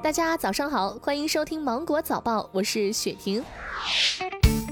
大家早上好，欢迎收听芒果早报，我是雪婷。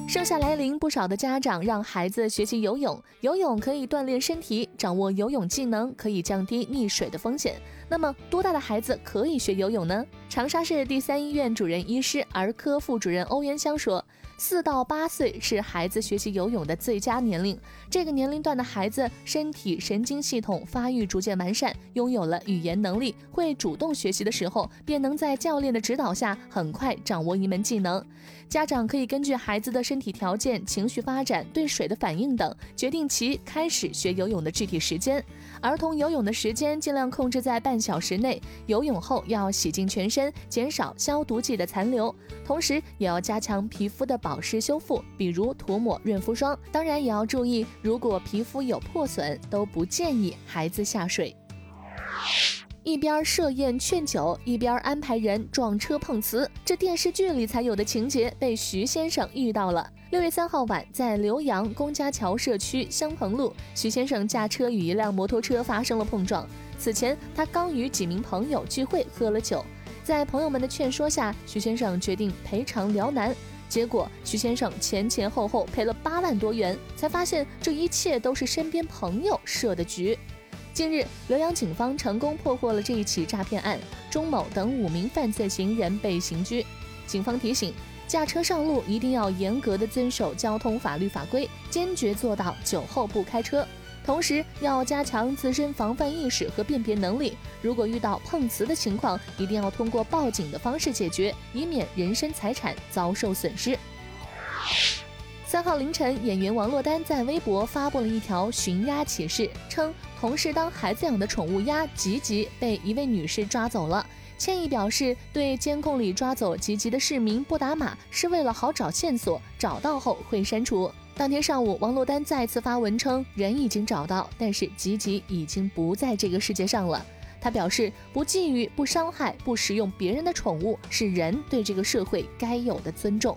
盛夏来临，不少的家长让孩子学习游泳。游泳可以锻炼身体，掌握游泳技能可以降低溺水的风险。那么，多大的孩子可以学游泳呢？长沙市第三医院主任医师、儿科副主任欧元香说。四到八岁是孩子学习游泳的最佳年龄。这个年龄段的孩子身体神经系统发育逐渐完善，拥有了语言能力，会主动学习的时候，便能在教练的指导下很快掌握一门技能。家长可以根据孩子的身体条件、情绪发展、对水的反应等，决定其开始学游泳的具体时间。儿童游泳的时间尽量控制在半小时内。游泳后要洗净全身，减少消毒剂的残留，同时也要加强皮肤的。保湿修复，比如涂抹润肤霜。当然也要注意，如果皮肤有破损，都不建议孩子下水。一边设宴劝酒，一边安排人撞车碰瓷，这电视剧里才有的情节被徐先生遇到了。六月三号晚，在浏阳龚家桥社区香棚路，徐先生驾车与一辆摩托车发生了碰撞。此前，他刚与几名朋友聚会，喝了酒，在朋友们的劝说下，徐先生决定赔偿辽南。结果，徐先生前前后后赔了八万多元，才发现这一切都是身边朋友设的局。近日，浏阳警方成功破获了这一起诈骗案，钟某等五名犯罪嫌疑人被刑拘。警方提醒：驾车上路一定要严格的遵守交通法律法规，坚决做到酒后不开车。同时要加强自身防范意识和辨别能力。如果遇到碰瓷的情况，一定要通过报警的方式解决，以免人身财产遭受损失。三号凌晨，演员王珞丹在微博发布了一条寻鸭启事，称同事当孩子养的宠物鸭吉吉被一位女士抓走了，歉意表示对监控里抓走吉吉的市民不打码是为了好找线索，找到后会删除。当天上午，王珞丹再次发文称，人已经找到，但是吉吉已经不在这个世界上了。他表示，不觊觎、不伤害、不食用别人的宠物，是人对这个社会该有的尊重。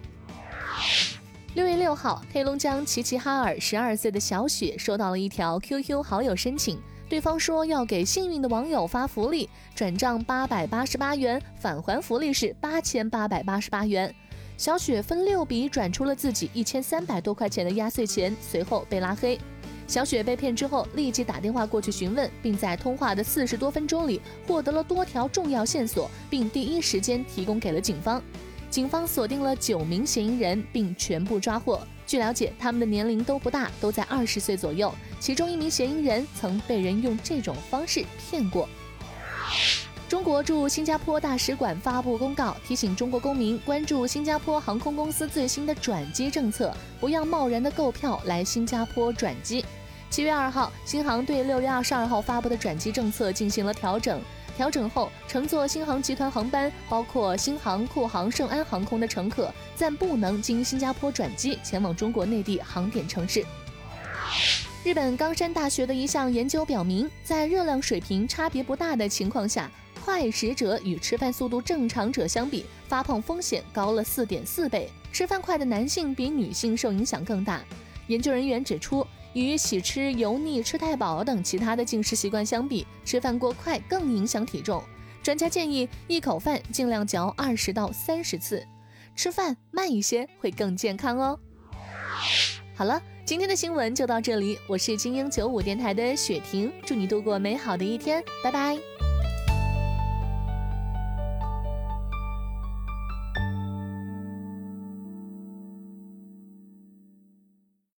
六月六号，黑龙江齐齐哈尔十二岁的小雪收到了一条 QQ 好友申请，对方说要给幸运的网友发福利，转账八百八十八元，返还福利是八千八百八十八元。小雪分六笔转出了自己一千三百多块钱的压岁钱，随后被拉黑。小雪被骗之后，立即打电话过去询问，并在通话的四十多分钟里获得了多条重要线索，并第一时间提供给了警方。警方锁定了九名嫌疑人，并全部抓获。据了解，他们的年龄都不大，都在二十岁左右。其中一名嫌疑人曾被人用这种方式骗过。中国驻新加坡大使馆发布公告，提醒中国公民关注新加坡航空公司最新的转机政策，不要贸然的购票来新加坡转机。七月二号，新航对六月二十二号发布的转机政策进行了调整。调整后，乘坐新航集团航班，包括新航、库航、圣安航空的乘客，暂不能经新加坡转机前往中国内地航点城市。日本冈山大学的一项研究表明，在热量水平差别不大的情况下。快食者与吃饭速度正常者相比，发胖风险高了四点四倍。吃饭快的男性比女性受影响更大。研究人员指出，与喜吃、油腻、吃太饱等其他的进食习惯相比，吃饭过快更影响体重。专家建议，一口饭尽量嚼二十到三十次，吃饭慢一些会更健康哦。好了，今天的新闻就到这里，我是精英九五电台的雪婷，祝你度过美好的一天，拜拜。